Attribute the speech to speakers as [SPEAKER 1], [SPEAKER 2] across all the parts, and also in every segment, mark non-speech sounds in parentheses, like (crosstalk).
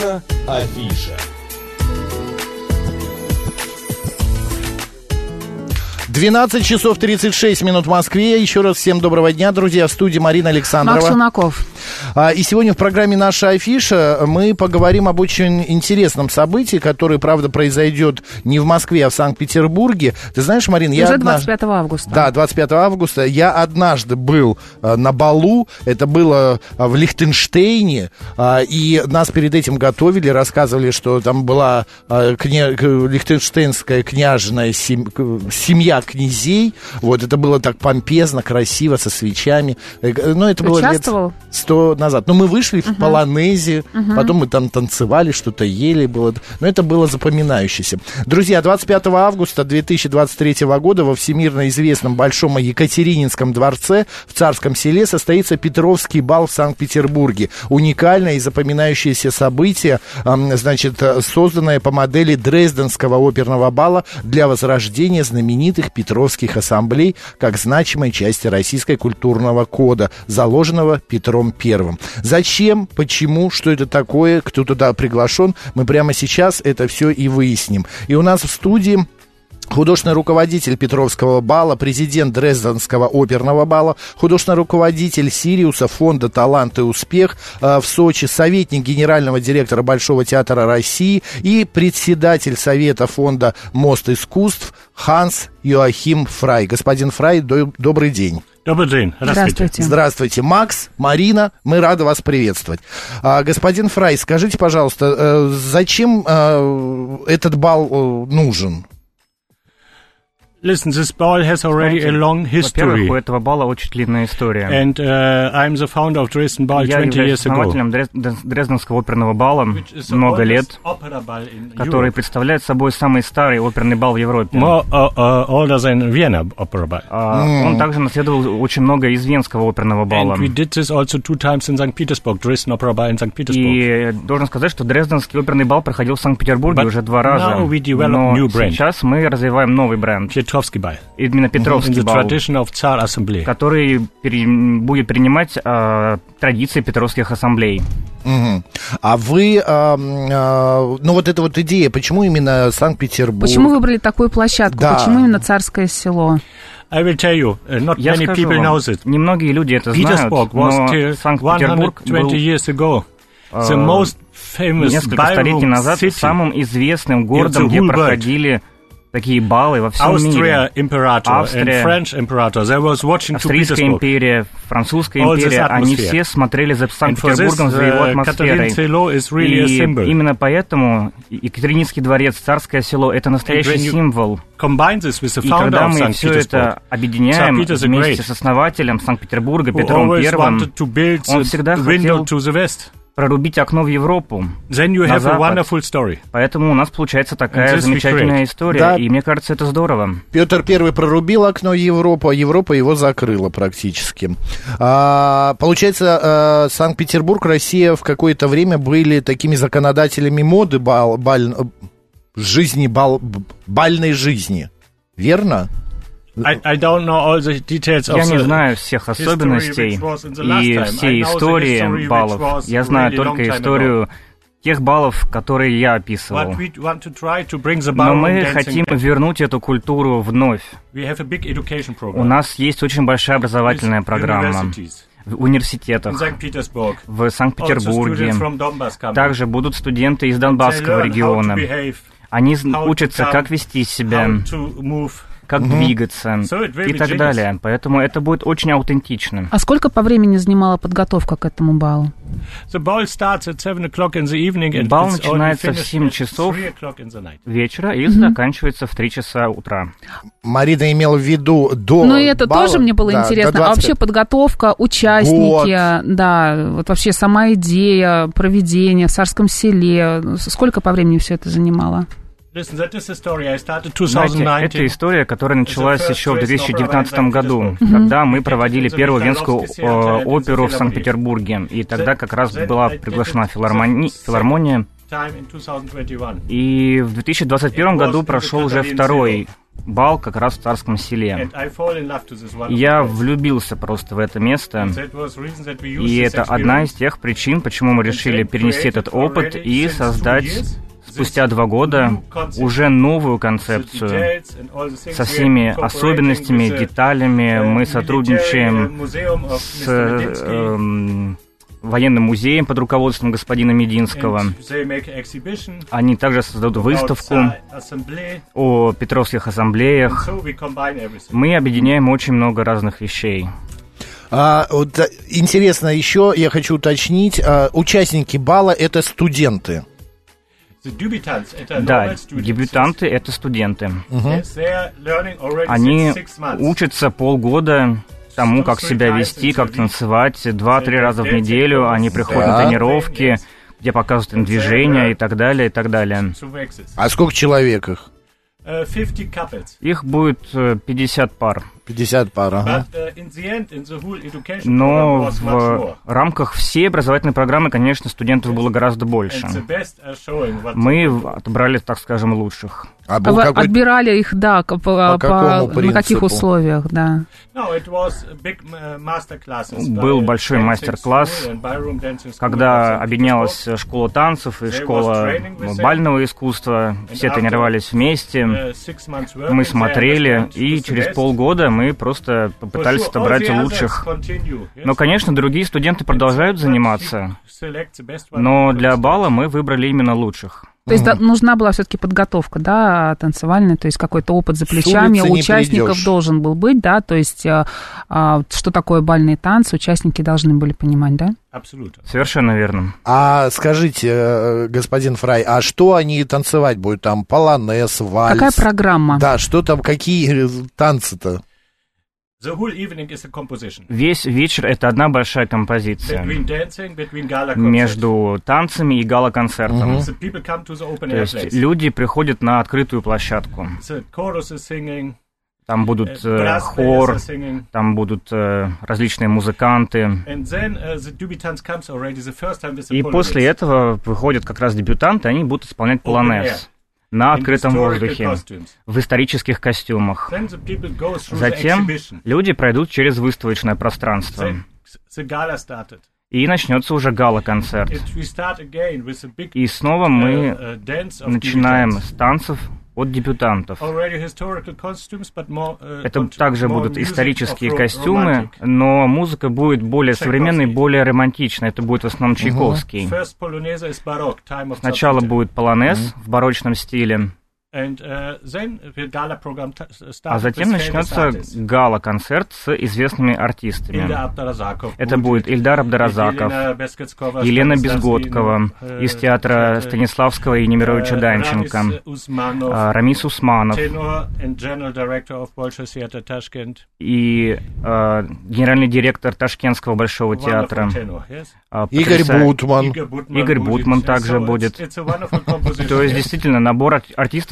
[SPEAKER 1] Наша афиша.
[SPEAKER 2] 12 часов 36 минут в Москве. Еще раз всем доброго дня, друзья. В студии Марина Александрова.
[SPEAKER 3] Макс Лунаков.
[SPEAKER 2] А, и сегодня в программе «Наша афиша» мы поговорим об очень интересном событии, которое, правда, произойдет не в Москве, а в Санкт-Петербурге. Ты знаешь, Марин, я...
[SPEAKER 3] Уже
[SPEAKER 2] однажд...
[SPEAKER 3] 25 августа.
[SPEAKER 2] Да, 25 августа. Я однажды был э, на балу, это было э, в Лихтенштейне, э, и нас перед этим готовили, рассказывали, что там была кня... лихтенштейнская княжная сем... семья князей. Вот, это было так помпезно, красиво, со свечами. Но ну, это
[SPEAKER 3] Ты
[SPEAKER 2] было лет 100, назад. Ну, мы вышли в полонезе, потом мы там танцевали, что-то ели. Было... Но это было запоминающееся. Друзья, 25 августа 2023 года во всемирно известном Большом Екатерининском дворце в Царском селе состоится Петровский бал в Санкт-Петербурге. Уникальное и запоминающееся событие, значит, созданное по модели Дрезденского оперного бала для возрождения знаменитых Петровских ассамблей как значимой части российской культурного кода, заложенного Петром Первым. Зачем, почему, что это такое, кто туда приглашен, мы прямо сейчас это все и выясним. И у нас в студии Художественный руководитель Петровского бала, президент Дрезденского оперного бала, художественный руководитель Сириуса, фонда «Талант и успех» э, в Сочи, советник генерального директора Большого театра России и председатель совета фонда «Мост искусств» Ханс Йоахим Фрай. Господин Фрай, до- добрый день.
[SPEAKER 4] Добрый день.
[SPEAKER 3] Здравствуйте.
[SPEAKER 2] Здравствуйте, Макс, Марина, мы рады вас приветствовать. А, господин Фрай, скажите, пожалуйста, э, зачем э, этот бал э, нужен?
[SPEAKER 4] Listen, this ball has already a long history.
[SPEAKER 5] Во-первых, у этого бала очень длинная история.
[SPEAKER 4] And uh, I'm the founder of Dresden Ball
[SPEAKER 5] Я
[SPEAKER 4] 20
[SPEAKER 5] являюсь
[SPEAKER 4] years ago.
[SPEAKER 5] основателем Дрез- Дрез- Дрезденского оперного
[SPEAKER 4] the
[SPEAKER 5] много лет, который представляет собой самый старый оперный бал в Европе.
[SPEAKER 4] More uh, uh, older than Vienna Opera Ball.
[SPEAKER 5] А, Он также наследовал очень много из Венского оперного бала.
[SPEAKER 4] And we did this also two times in St. Petersburg, Dresden Opera Ball in St. Petersburg.
[SPEAKER 5] И должен сказать, что Дрезденский оперный бал проходил в Санкт-Петербурге
[SPEAKER 4] But
[SPEAKER 5] уже два раза.
[SPEAKER 4] now we develop
[SPEAKER 5] Но
[SPEAKER 4] new brand.
[SPEAKER 5] сейчас мы развиваем новый бренд.
[SPEAKER 4] Petrovsky Ball.
[SPEAKER 5] Именно Петровский
[SPEAKER 4] the
[SPEAKER 5] бал,
[SPEAKER 4] tradition of Tsar Assembly.
[SPEAKER 5] который пере- будет принимать а, традиции Петровских ассамблей.
[SPEAKER 2] Мгм. А вы, а, м, а, ну вот эта вот идея, почему именно Санкт-Петербург?
[SPEAKER 3] Почему выбрали такую площадку?
[SPEAKER 2] Да.
[SPEAKER 3] Почему именно Царское село?
[SPEAKER 4] I will tell you, uh, not
[SPEAKER 5] Я
[SPEAKER 4] many
[SPEAKER 5] скажу
[SPEAKER 4] people
[SPEAKER 5] вам,
[SPEAKER 4] know it.
[SPEAKER 5] немногие люди это знают,
[SPEAKER 4] Petersburg was
[SPEAKER 5] но Санкт-Петербург
[SPEAKER 4] 120
[SPEAKER 5] был
[SPEAKER 4] years ago the
[SPEAKER 5] э,
[SPEAKER 4] most famous
[SPEAKER 5] несколько столетий назад
[SPEAKER 4] city.
[SPEAKER 5] самым известным городом,
[SPEAKER 4] the
[SPEAKER 5] где проходили такие баллы во всем
[SPEAKER 4] Austria
[SPEAKER 5] мире.
[SPEAKER 4] Imperator and
[SPEAKER 5] Австрия,
[SPEAKER 4] French Imperator. They was watching
[SPEAKER 5] Австрийская империя, Французская
[SPEAKER 4] All
[SPEAKER 5] империя, они все смотрели за Санкт-Петербургом, за его
[SPEAKER 4] uh,
[SPEAKER 5] атмосферой.
[SPEAKER 4] Really
[SPEAKER 5] И именно поэтому Екатерининский дворец, Царское село, это настоящий символ. И когда мы все это объединяем вместе с основателем Санкт-Петербурга Петром Первым, он всегда хотел прорубить окно в Европу.
[SPEAKER 4] then you
[SPEAKER 5] на
[SPEAKER 4] have a
[SPEAKER 5] запад.
[SPEAKER 4] wonderful story.
[SPEAKER 5] Поэтому у нас получается такая замечательная история,
[SPEAKER 2] Да.
[SPEAKER 5] и мне кажется, это здорово.
[SPEAKER 2] Петр Первый прорубил окно Европы, а Европа его закрыла практически. А, получается, э, Санкт-Петербург, Россия в какое-то время были такими законодателями моды бал, баль- э, жизни, бал, бальной жизни. Верно?
[SPEAKER 4] I, I don't know all the details of
[SPEAKER 5] Я не знаю всех особенностей и
[SPEAKER 4] time. I
[SPEAKER 5] все
[SPEAKER 4] know the history
[SPEAKER 5] истории баллов. Я знаю только историю тех баллов, которые я описывал. Но мы хотим вернуть эту культуру вновь. У нас есть очень большая образовательная программа в университетах, в Санкт-Петербурге. Также будут студенты из Донбасского региона. Они учатся, как вести себя, как двигаться
[SPEAKER 4] So
[SPEAKER 5] и так
[SPEAKER 4] genius.
[SPEAKER 5] далее. Поэтому это будет очень аутентично.
[SPEAKER 3] А сколько по времени занимала подготовка к этому балу?
[SPEAKER 4] The ball starts at 7 o'clock in the evening and
[SPEAKER 5] Бал начинается в
[SPEAKER 4] finished
[SPEAKER 5] 7
[SPEAKER 4] at
[SPEAKER 5] часов.
[SPEAKER 4] 3 o'clock in the night.
[SPEAKER 5] вечера и заканчивается в 3 часа утра.
[SPEAKER 2] Марина имела в виду до
[SPEAKER 3] Ну, и это
[SPEAKER 2] бала-
[SPEAKER 3] тоже мне было
[SPEAKER 2] да,
[SPEAKER 3] интересно. А
[SPEAKER 2] 25.
[SPEAKER 3] вообще подготовка, участники, да, вот вообще сама идея проведения в Царском селе. Сколько по времени все это занимало?
[SPEAKER 5] Знаете,
[SPEAKER 4] 2019.
[SPEAKER 5] это история, которая началась еще в
[SPEAKER 4] Dresden
[SPEAKER 5] 2019
[SPEAKER 4] Opera
[SPEAKER 5] году, когда мы (laughs) проводили первую венскую э, оперу в. Санкт-Петербурге. И тогда как раз была приглашена филармони- филармония.
[SPEAKER 4] time in 2021.
[SPEAKER 5] И в 2021
[SPEAKER 4] It was
[SPEAKER 5] году прошел уже второй бал как раз в царском селе. Я влюбился просто в это место. И это одна из тех причин, почему мы решили перенести этот опыт и создать спустя два года уже новую концепцию со всеми особенностями, деталями. Мы сотрудничаем с эм, военным музеем под руководством господина Мединского. Они также создадут выставку о Петровских ассамблеях. Мы объединяем очень много разных вещей.
[SPEAKER 2] А, вот, а, интересно еще, я хочу уточнить, а, участники бала это студенты.
[SPEAKER 5] Да, дебютанты — это студенты. Они учатся полгода тому, как себя вести, как танцевать. Два-три раза в неделю они приходят
[SPEAKER 2] Да.
[SPEAKER 5] на тренировки, где показывают им движения и так далее, и так далее.
[SPEAKER 2] А сколько человек их?
[SPEAKER 4] 50 couples.
[SPEAKER 5] Их будет э, 50 пар.
[SPEAKER 2] 50 пар, ага.
[SPEAKER 4] Uh,
[SPEAKER 5] Но в рамках всей образовательной программы, конечно, студентов было гораздо больше. Мы отобрали, так скажем, лучших.
[SPEAKER 2] А
[SPEAKER 3] А
[SPEAKER 2] был
[SPEAKER 3] вы
[SPEAKER 2] какой
[SPEAKER 3] отбирали их, да, по,
[SPEAKER 2] какому
[SPEAKER 3] по- на каких условиях, да.
[SPEAKER 4] Uh,
[SPEAKER 5] Был большой мастер-класс, Когда объединялась школа танцев и школа бального искусства, все тренировались вместе.
[SPEAKER 4] Uh,
[SPEAKER 5] Мы смотрели, и через полгода мы просто
[SPEAKER 4] For
[SPEAKER 5] попытались отобрать лучших.
[SPEAKER 4] continue, yes.
[SPEAKER 5] Но, конечно, другие студенты продолжают заниматься, но для бала мы выбрали именно лучших.
[SPEAKER 3] То есть да, нужна была все-таки подготовка, да, танцевальная, то есть какой-то опыт за плечами у участников
[SPEAKER 2] придешь.
[SPEAKER 3] должен был быть, да, то есть а, а, что такое бальные танцы, участники должны были понимать, да?
[SPEAKER 4] Абсолютно.
[SPEAKER 5] Совершенно верно.
[SPEAKER 2] А скажите, э, господин Фрай, а что они танцевать будут? Там полонез, вальс?
[SPEAKER 3] Какая программа?
[SPEAKER 2] Да, что там, какие танцы-то?
[SPEAKER 5] Весь вечер — это одна большая композиция
[SPEAKER 4] Between dancing, between gala concerts.
[SPEAKER 5] между танцами и гала-концертом.
[SPEAKER 4] Open
[SPEAKER 5] То есть люди приходят на открытую площадку. Там будут э, хор, там будут э, различные музыканты.
[SPEAKER 4] The
[SPEAKER 5] И после этого выходят как раз дебютанты, они будут исполнять полонез на открытом воздухе, в исторических костюмах. Затем люди пройдут через выставочное пространство. И начнется уже гала-концерт. И снова
[SPEAKER 4] uh,
[SPEAKER 5] мы
[SPEAKER 4] uh, of
[SPEAKER 5] начинаем с танцев от
[SPEAKER 4] more, uh,
[SPEAKER 5] Это также будут исторические костюмы, но музыка будет более современной, более романтичной. Это будет в основном Чайковский. Сначала будет полонез в барочном стиле,
[SPEAKER 4] Uh,
[SPEAKER 5] а затем начнется гала-концерт с известными артистами. Это
[SPEAKER 4] будет,
[SPEAKER 5] Ильдар Абдаразаков,
[SPEAKER 4] Елена
[SPEAKER 5] Безгодкова
[SPEAKER 4] э,
[SPEAKER 5] из театра
[SPEAKER 4] э,
[SPEAKER 5] Станиславского и Немировича
[SPEAKER 4] э,
[SPEAKER 5] Данченко,
[SPEAKER 4] Рамис Усманов,
[SPEAKER 5] а, Рамис Усманов. И а, генеральный директор Ташкентского Большого театра. а,
[SPEAKER 2] Игорь Бутман.
[SPEAKER 4] Игорь Бутман,
[SPEAKER 5] также будет. То есть действительно набор ар-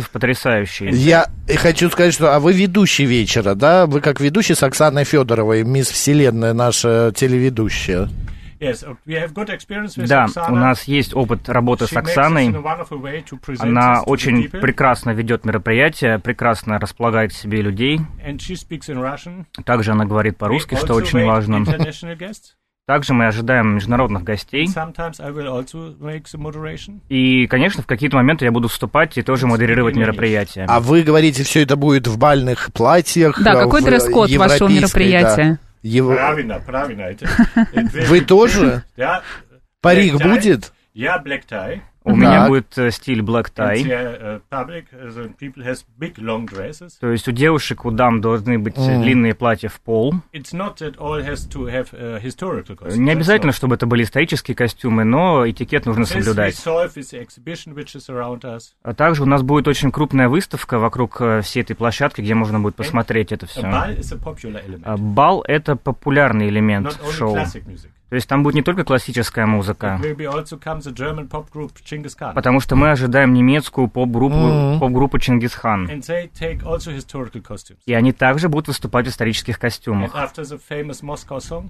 [SPEAKER 5] артистов потрясающий.
[SPEAKER 2] Я хочу сказать, что а вы ведущий вечера, да? Вы как ведущий с Оксаной Федоровой, мисс Вселенная наша телеведущая.
[SPEAKER 4] Yes, we have good experience with
[SPEAKER 5] Да,
[SPEAKER 4] Oksana.
[SPEAKER 5] у нас есть опыт работы с
[SPEAKER 4] She this
[SPEAKER 5] Оксаной. Она очень
[SPEAKER 4] people.
[SPEAKER 5] прекрасно ведет мероприятие, прекрасно располагает к себе людей.
[SPEAKER 4] And she speaks in Russian.
[SPEAKER 5] Также она говорит по-русски, что очень важно. Также мы ожидаем международных гостей. И, конечно, в какие-то моменты я буду вступать и тоже модерировать мероприятие.
[SPEAKER 2] А вы говорите, все это будет в бальных платьях?
[SPEAKER 3] Да,
[SPEAKER 2] э,
[SPEAKER 3] какой дресс-код вашего мероприятия?
[SPEAKER 2] да. Ев-
[SPEAKER 4] Правильно, правильно. (laughs) Это-
[SPEAKER 2] Вы тоже?
[SPEAKER 4] Да.
[SPEAKER 2] Парик будет?
[SPEAKER 4] Я black tie.
[SPEAKER 5] У меня
[SPEAKER 2] Так.
[SPEAKER 5] будет э, стиль black tie.
[SPEAKER 4] the uh, public, uh.
[SPEAKER 5] То есть у девушек, у дам должны быть э, длинные платья в пол.
[SPEAKER 4] It's not that all has to have uh.
[SPEAKER 5] Не обязательно, чтобы это были исторические костюмы, но этикет нужно соблюдать. А также у нас будет очень крупная выставка вокруг э, всей этой площадки, где можно будет посмотреть это все.
[SPEAKER 4] element,
[SPEAKER 5] Бал — это популярный элемент
[SPEAKER 4] not only
[SPEAKER 5] шоу. То есть там будет не только классическая музыка, потому что мы ожидаем немецкую поп-группу, поп-группу Чингисхан. И они также будут выступать в исторических костюмах.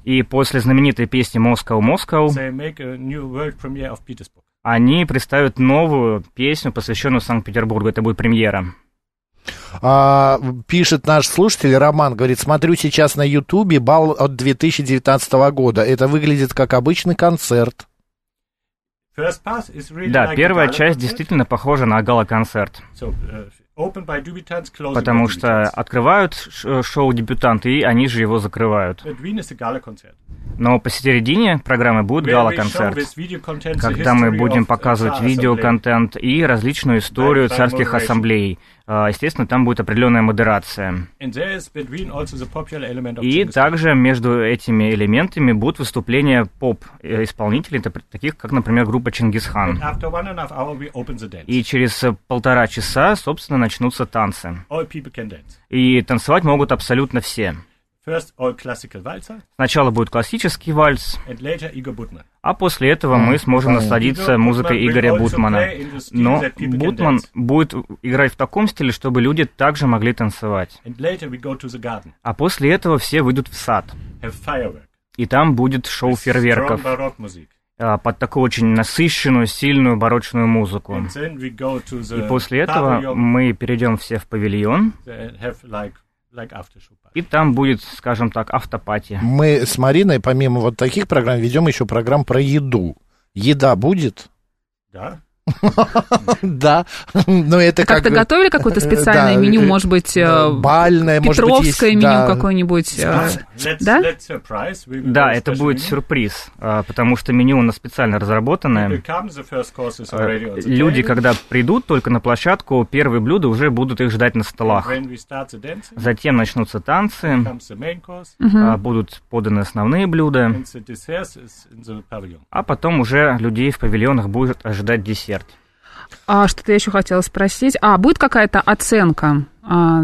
[SPEAKER 5] И после знаменитой песни «Москва, Москва» они представят новую песню, посвященную Санкт-Петербургу. Это будет премьера.
[SPEAKER 2] А, пишет наш слушатель Роман, говорит, смотрю сейчас на Ютубе бал от 2019 года. Это выглядит как обычный концерт.
[SPEAKER 5] Да, первая часть действительно похожа на гала-концерт. Потому что открывают шоу дебютанты, и они же его закрывают. Но посередине программы будет гала-концерт, когда мы будем показывать видеоконтент и различную историю царских ассамблей. А, естественно, там будет определенная модерация. И также между этими элементами будут выступления поп-исполнителей, таких как, например, группа Чингисхан. И через полтора часа, собственно, начнутся танцы. И танцевать могут абсолютно все. Сначала будет классический вальс, а после этого мы сможем насладиться музыкой Игоря Бутмана. Но Бутман будет играть в таком стиле, чтобы люди также могли танцевать. А после этого все выйдут в сад. И там будет шоу фейерверков. а, под такую очень насыщенную, сильную барочную музыку. И после этого мы перейдем все в павильон, и там будет, скажем так, автопатия.
[SPEAKER 2] Мы с Мариной, помимо вот таких программ, ведем еще программ про еду. Еда будет?
[SPEAKER 4] Да. (laughs)
[SPEAKER 2] Да, но это
[SPEAKER 3] как... Как-то готовили какое-то специальное меню, может быть, э,
[SPEAKER 2] бальное,
[SPEAKER 3] Петровское меню какое-нибудь, э, да?
[SPEAKER 5] Да, это будет сюрприз, э, потому что меню у нас специально разработанное. Люди, когда придут только на площадку, первые блюда уже будут их ждать на столах. Затем начнутся танцы, будут поданы основные блюда, а потом уже людей в павильонах будет ожидать десерт.
[SPEAKER 3] А что-то я еще хотела спросить. А, будет какая-то оценка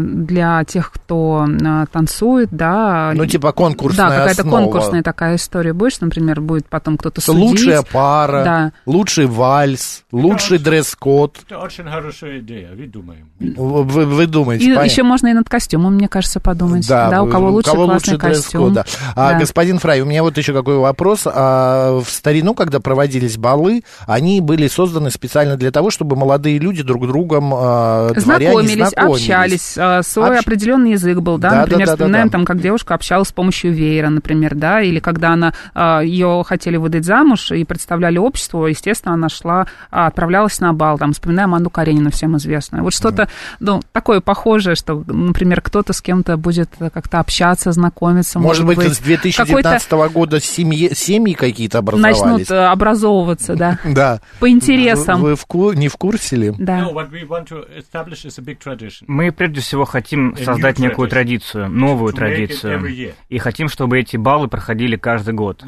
[SPEAKER 3] для тех, кто а, танцует, да.
[SPEAKER 2] Ну, типа конкурсная
[SPEAKER 3] Да, какая-то
[SPEAKER 2] основа.
[SPEAKER 3] конкурсная такая история. Будешь, например, будет потом кто-то судить.
[SPEAKER 2] Лучшая пара,
[SPEAKER 3] да.
[SPEAKER 2] лучший вальс, лучший дресс-код.
[SPEAKER 4] Это очень хорошая идея, вы думаете.
[SPEAKER 2] Вы, вы думаете,
[SPEAKER 3] И
[SPEAKER 2] понятно.
[SPEAKER 3] еще можно и над костюмом, мне кажется, подумать. Да, у кого лучше
[SPEAKER 2] кого
[SPEAKER 3] классный
[SPEAKER 2] лучше
[SPEAKER 3] костюм.
[SPEAKER 2] да. А,
[SPEAKER 3] Да.
[SPEAKER 2] господин Фрай, у меня вот еще какой вопрос. А, в старину, когда проводились балы, они были созданы специально для того, чтобы молодые люди друг другом а, дворяне
[SPEAKER 3] Знакомились, общались, а, свой
[SPEAKER 2] Общ-
[SPEAKER 3] определенный язык был, да,
[SPEAKER 2] Да, да,
[SPEAKER 3] например,
[SPEAKER 2] да, да,
[SPEAKER 3] вспоминаем
[SPEAKER 2] да.
[SPEAKER 3] там, как девушка общалась с помощью веера, например, да, или когда она, а, ее хотели выдать замуж и представляли обществу, естественно, она шла, а, отправлялась на бал, там, вспоминаем Анну Каренину, всем известную. Вот что-то, ну, такое похожее, что, например, кто-то с кем-то будет как-то общаться, знакомиться,
[SPEAKER 2] Может быть, с
[SPEAKER 3] какой-то
[SPEAKER 2] 2019 года семьи, семьи какие-то образовались?
[SPEAKER 3] начнут э, образовываться, да, (laughs)
[SPEAKER 2] Да.
[SPEAKER 3] по интересам.
[SPEAKER 2] Вы, не в курсе ли?
[SPEAKER 3] Да.
[SPEAKER 4] No, what we want to establish is a big tradition.
[SPEAKER 5] Мы прежде всего хотим
[SPEAKER 4] new
[SPEAKER 5] создать некую традицию, новую традицию. И хотим, чтобы эти баллы проходили каждый год.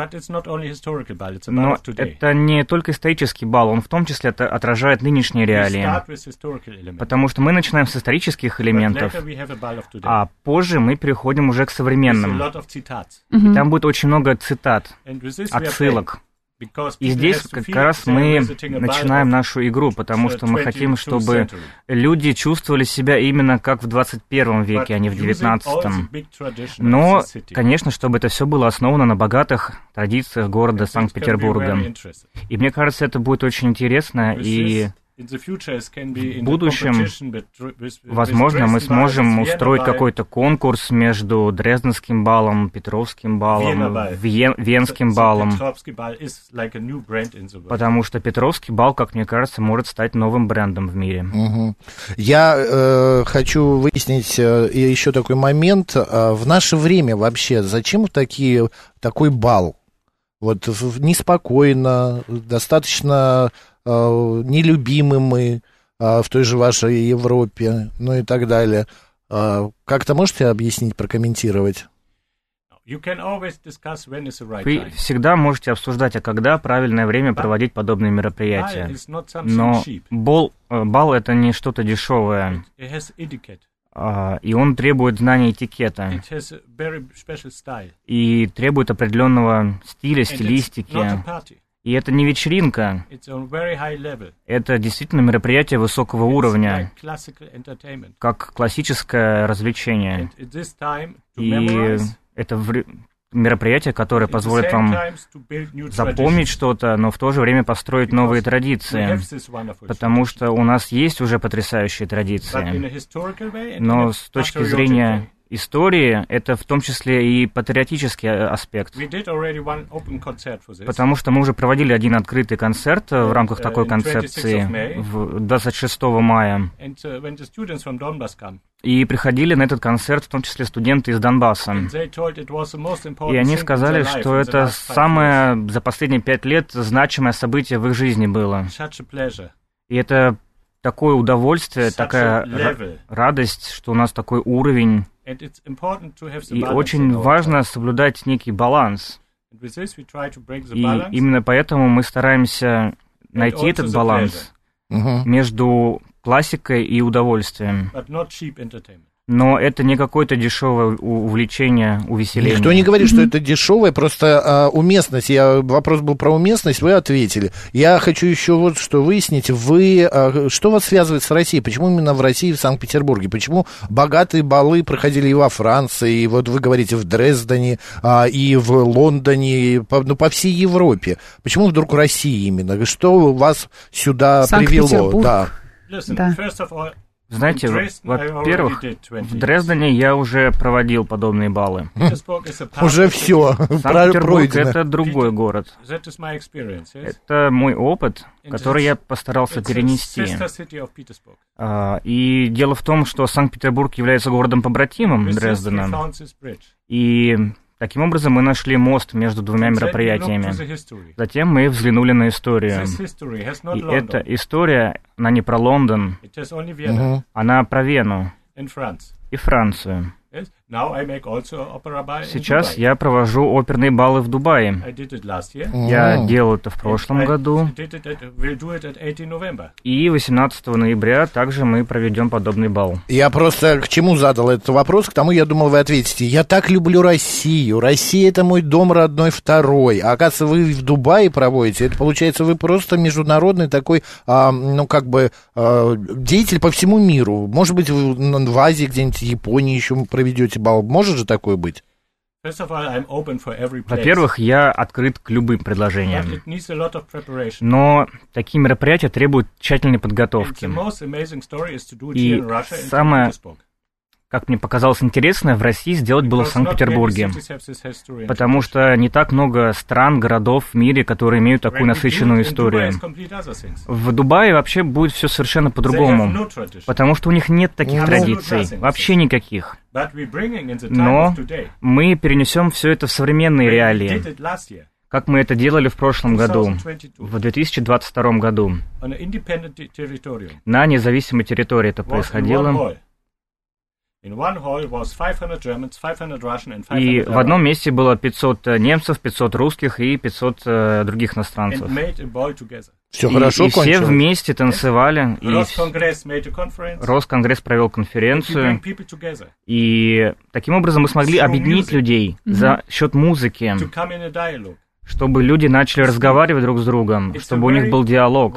[SPEAKER 5] Но это не только исторический балл, он в том числе отражает нынешние реалии. Потому что мы начинаем с исторических элементов, а позже мы переходим уже к современным. И там будет очень много цитат, отсылок. И здесь как раз мы начинаем нашу игру, потому что мы хотим,
[SPEAKER 4] 22nd
[SPEAKER 5] чтобы люди чувствовали себя именно как в 21 веке, а не в
[SPEAKER 4] But using all the
[SPEAKER 5] 19.
[SPEAKER 4] big tradition of
[SPEAKER 5] Но, конечно, чтобы это все было основано на богатых традициях города Санкт-Петербурга. И мне кажется, это будет очень интересно, и в будущем, возможно, мы сможем устроить какой-то конкурс между Дрезденским балом, Петровским балом. Вен- Венским балом. Потому что Петровский бал, как мне кажется, может стать новым брендом в мире.
[SPEAKER 2] Мгм. Я э, хочу выяснить э, еще такой момент. Э, в наше время вообще зачем такие, такой бал? Вот неспокойно, достаточно нелюбимы мы э, в той же вашей Европе, ну и так далее. Э, как-то можете объяснить, прокомментировать?
[SPEAKER 4] You can always discuss when is the right
[SPEAKER 5] Вы всегда можете обсуждать, а когда правильное время проводить подобные мероприятия. Но э, бал это не что-то дешевое,
[SPEAKER 4] It has etiquette.
[SPEAKER 5] а, и он требует знания этикета, и требует определенного стиля, стилистики. И это не вечеринка, это действительно мероприятие высокого уровня, как классическое развлечение. И это мероприятия, которые позволят вам запомнить что-то, но в то же время построить новые традиции, потому что у нас есть уже потрясающие традиции. Но с точки зрения истории, это в том числе и патриотический э, аспект. Потому что мы уже проводили один открытый концерт э, в рамках такой концепции в 26 мая. И приходили на этот концерт в том числе студенты из Донбасса. И они сказали, что это самое за последние пять лет значимое событие в их жизни было. И это такое удовольствие, такая радость, что у нас такой уровень. И очень важно соблюдать некий баланс. И именно поэтому мы стараемся найти этот баланс между классикой и удовольствием но это не какое-то дешевое увлечение, увеселение.
[SPEAKER 2] Никто не говорит, что это дешевое, просто а, уместность. Я, вопрос был про уместность, вы ответили. Я хочу еще вот что выяснить. Вы, а, что вас связывает с Россией? Почему именно в России, в Санкт-Петербурге? Почему богатые балы проходили и во Франции, и вот вы говорите в Дрездене, а, и в Лондоне, и по, ну, по всей Европе? Почему вдруг Россия именно? Что вас сюда привело?
[SPEAKER 3] Да. да.
[SPEAKER 5] Знаете, во-первых, в Дрездене я уже проводил подобные баллы. (laughs)
[SPEAKER 2] Уже все,
[SPEAKER 5] Санкт-Петербург — это другой город. Это мой опыт, который я постарался перенести. А, и дело в том, что Санкт-Петербург является городом-побратимом Дрездена. И Таким образом, мы нашли мост между двумя мероприятиями. Затем мы взглянули на историю. И эта история, она не про Лондон, она про Вену. И Францию. Сейчас я провожу оперные баллы в Дубае. Я делал это в прошлом году. И 18 ноября также мы проведем подобный бал.
[SPEAKER 2] Я просто к чему задал этот вопрос, к тому я думал, вы ответите. Я так люблю Россию. Россия это мой дом родной второй. А оказывается, вы в Дубае проводите. Это получается, вы просто международный такой, а, ну как бы, а, деятель по всему миру. Может быть, вы в Азии где-нибудь, в Японии еще проведете бал. Может же такое быть?
[SPEAKER 5] Во-первых, я открыт к любым предложениям. Но такие мероприятия требуют тщательной подготовки. И самое как мне показалось интересно, в России сделать было в Санкт-Петербурге. Потому что не так много стран, городов в мире, которые имеют такую насыщенную историю. В Дубае вообще будет все совершенно по-другому. Потому что у них нет таких традиций. Вообще никаких. Но мы перенесем все это в современные реалии как мы это делали в прошлом году, в 2022 году. На независимой территории это происходило. И в одном месте было 500 э, немцев, 500 русских и 500 э, других иностранцев.
[SPEAKER 2] Все и, хорошо
[SPEAKER 5] и все вместе танцевали. И Росконгресс провел конференцию. И таким образом мы смогли объединить людей за счет музыки чтобы люди начали разговаривать друг с другом, чтобы у них был диалог.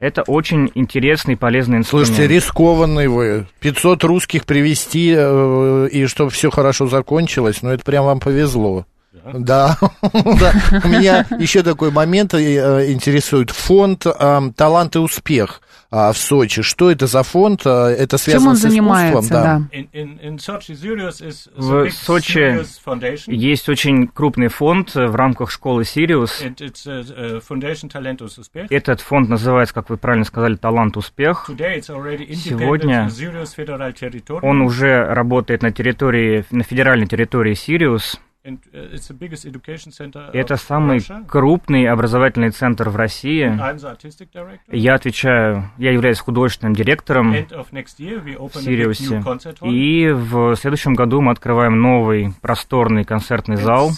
[SPEAKER 5] Это очень интересный и полезный инструмент.
[SPEAKER 2] Слушайте, рискованный вы. 500 русских привести э, и чтобы все хорошо закончилось, но ну, это прям вам повезло. Да, (laughs) да. Меня еще такой момент э, интересует. Фонд э, «Талант и успех» а, в Сочи. Что это за фонд? А, это связано с
[SPEAKER 3] занимается,
[SPEAKER 2] да.
[SPEAKER 5] В Сочи есть очень крупный фонд в рамках школы Сириус. Этот фонд называется, как вы правильно сказали, «Талант успех». Сегодня он уже работает на территории, на федеральной территории Сириус. Uh, Это самый крупный образовательный центр в России. Я отвечаю, я являюсь художественным директором в Сириусе. И в следующем году мы открываем новый просторный концертный зал.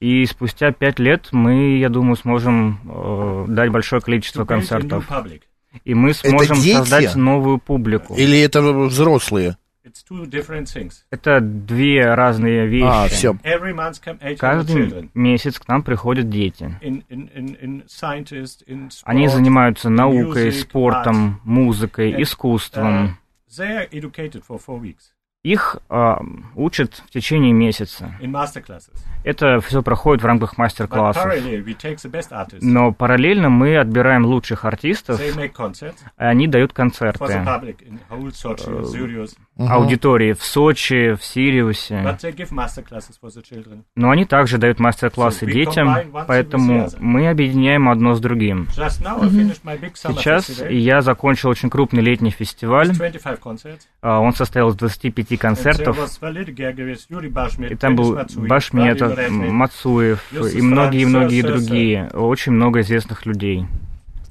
[SPEAKER 5] И спустя пять лет мы, я думаю, сможем э, дать большое количество концертов. И мы сможем создать новую публику.
[SPEAKER 2] Или это взрослые?
[SPEAKER 5] Это две разные вещи.
[SPEAKER 2] А, все.
[SPEAKER 5] Каждый месяц к нам приходят дети. Они занимаются наукой, спортом, музыкой, искусством. Их э, учат в течение месяца. Это все проходит в рамках мастер-классов. Но параллельно мы отбираем лучших артистов, и они дают концерты аудитории в Сочи, в Сириусе. Но они также дают мастер-классы
[SPEAKER 4] So
[SPEAKER 5] детям, поэтому мы объединяем одно с другим. Сейчас я закончил очень крупный летний фестиваль.
[SPEAKER 4] It's 25 concerts.
[SPEAKER 5] А, Он состоял из 25
[SPEAKER 4] And there
[SPEAKER 5] концертов. И там был Башметов. Мацуев и многие-многие другие. Очень много известных людей.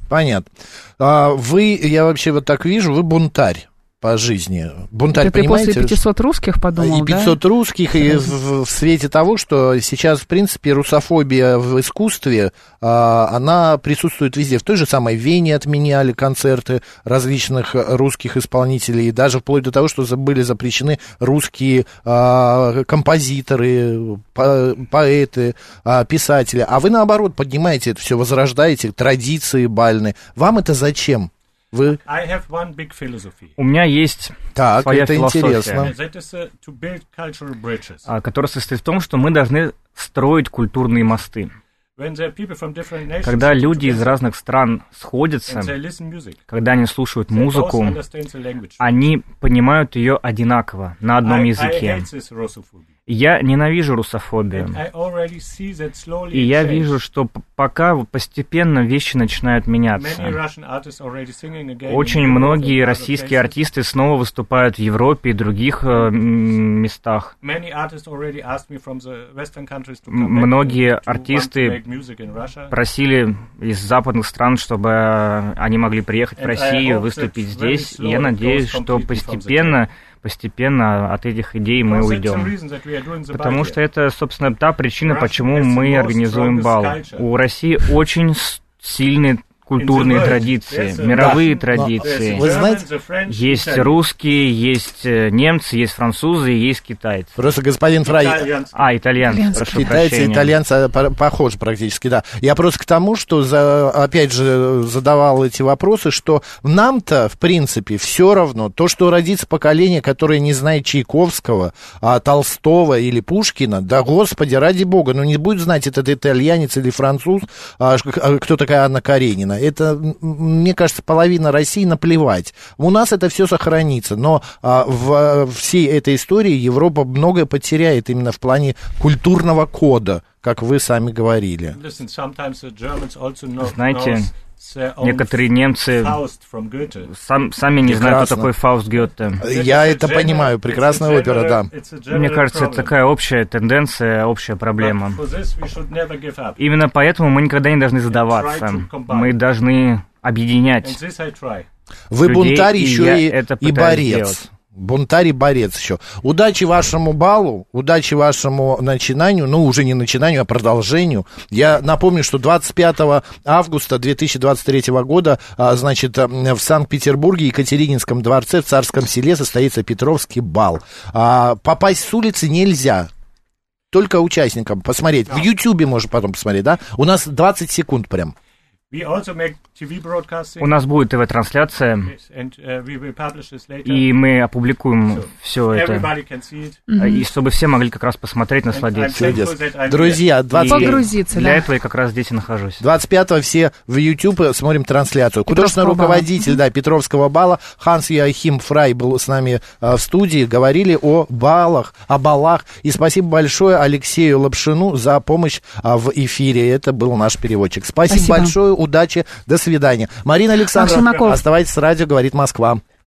[SPEAKER 2] Понятно. А, вы, я вообще вот так вижу, вы бунтарь по жизни. Бунтарь,
[SPEAKER 3] Это
[SPEAKER 2] понимаете?
[SPEAKER 3] после 500 русских подумал,
[SPEAKER 2] и 500 русских, и в, в свете того, что сейчас, в принципе, русофобия в искусстве, а, она присутствует везде. В той же самой Вене отменяли концерты различных русских исполнителей, и даже вплоть до того, что были запрещены русские а, композиторы, по- поэты, а, писатели. А вы, наоборот, поднимаете это все, возрождаете традиции бальные. Вам это зачем? Вы...
[SPEAKER 4] I have one big philosophy.
[SPEAKER 5] У меня есть
[SPEAKER 2] Так,
[SPEAKER 5] Своя
[SPEAKER 2] это
[SPEAKER 5] философия.
[SPEAKER 2] интересно.
[SPEAKER 4] Uh,
[SPEAKER 5] а, которая состоит в том, что мы должны строить культурные мосты. Когда люди из разных стран сходятся, когда они слушают музыку, они понимают ее одинаково, на одном
[SPEAKER 4] I, I
[SPEAKER 5] языке. Я ненавижу русофобию. И я вижу, что пока постепенно вещи начинают меняться. Очень многие российские артисты снова выступают в Европе и других э, местах. Многие артисты. Просили из западных стран, чтобы э, они могли приехать в Россию, выступить здесь. И я надеюсь, что постепенно, постепенно от этих идей мы уйдем. Потому что это, собственно, та причина, почему мы организуем бал. У России очень с- сильные культурные традиции, мировые традиции.
[SPEAKER 2] Вы знаете,
[SPEAKER 5] Есть русские, есть э, немцы, есть французы, есть китайцы.
[SPEAKER 2] Просто господин Фрай...
[SPEAKER 5] А, итальянцы,
[SPEAKER 3] Итальянцы.
[SPEAKER 5] прошу
[SPEAKER 2] Китайцы и
[SPEAKER 5] прощения.
[SPEAKER 2] итальянцы по- похожи практически, да. Я просто к тому, что, за, опять же, задавал эти вопросы, что нам-то, в принципе, все равно, то, что родится поколение, которое не знает Чайковского, а, Толстого или Пушкина, да, господи, ради бога, ну не будет знать этот итальянец или француз, а, а, кто такая Анна Каренина. Это, мне кажется, половина России наплевать. У нас это все сохранится, но а, в а, всей этой истории Европа многое потеряет именно в плане культурного кода, как вы сами говорили.
[SPEAKER 4] Listen, sometimes the Germans also know,
[SPEAKER 5] Знаете, Некоторые немцы сам, сами не знают, кто
[SPEAKER 2] Прекрасно.
[SPEAKER 5] такой Фауст Гёте.
[SPEAKER 2] Я это понимаю, прекрасная опера, да.
[SPEAKER 5] Мне кажется, это такая общая тенденция, общая проблема. Именно поэтому мы никогда не должны сдаваться. Мы должны объединять.
[SPEAKER 2] Вы
[SPEAKER 5] людей,
[SPEAKER 2] бунтарь еще и, и борец.
[SPEAKER 5] сделать.
[SPEAKER 2] Бунтарь и борец еще. Удачи вашему балу, удачи вашему начинанию, ну, уже не начинанию, а продолжению. Я напомню, что 25 августа 2023 года, а, значит, в Санкт-Петербурге, Екатерининском дворце, в Царском селе состоится Петровский бал. А, попасть с улицы нельзя. Только участникам посмотреть. В Ютьюбе можно потом посмотреть, да? У нас 20 секунд прям.
[SPEAKER 4] We also make TV broadcasting.
[SPEAKER 5] У нас будет ТВ-трансляция,
[SPEAKER 4] uh, we will publish this later.
[SPEAKER 5] и мы опубликуем все это.
[SPEAKER 4] Everybody can see it.
[SPEAKER 5] И чтобы все могли как раз посмотреть, насладиться.
[SPEAKER 2] Чудес. Друзья,
[SPEAKER 5] И
[SPEAKER 2] 20...
[SPEAKER 3] Погрузиться,
[SPEAKER 5] Для
[SPEAKER 3] да.
[SPEAKER 5] этого я как раз здесь и нахожусь.
[SPEAKER 2] 25 все в YouTube смотрим трансляцию. Художественный руководитель да, Петровского бала Ханс Яхим Фрай был с нами а, в студии. Говорили о балах, о балах. И спасибо большое Алексею Лапшину за помощь а, в эфире. Это был наш переводчик. Спасибо,
[SPEAKER 3] Спасибо.
[SPEAKER 2] большое, удачи, до свидания. Марина Александровна, оставайтесь с радио, говорит Москва.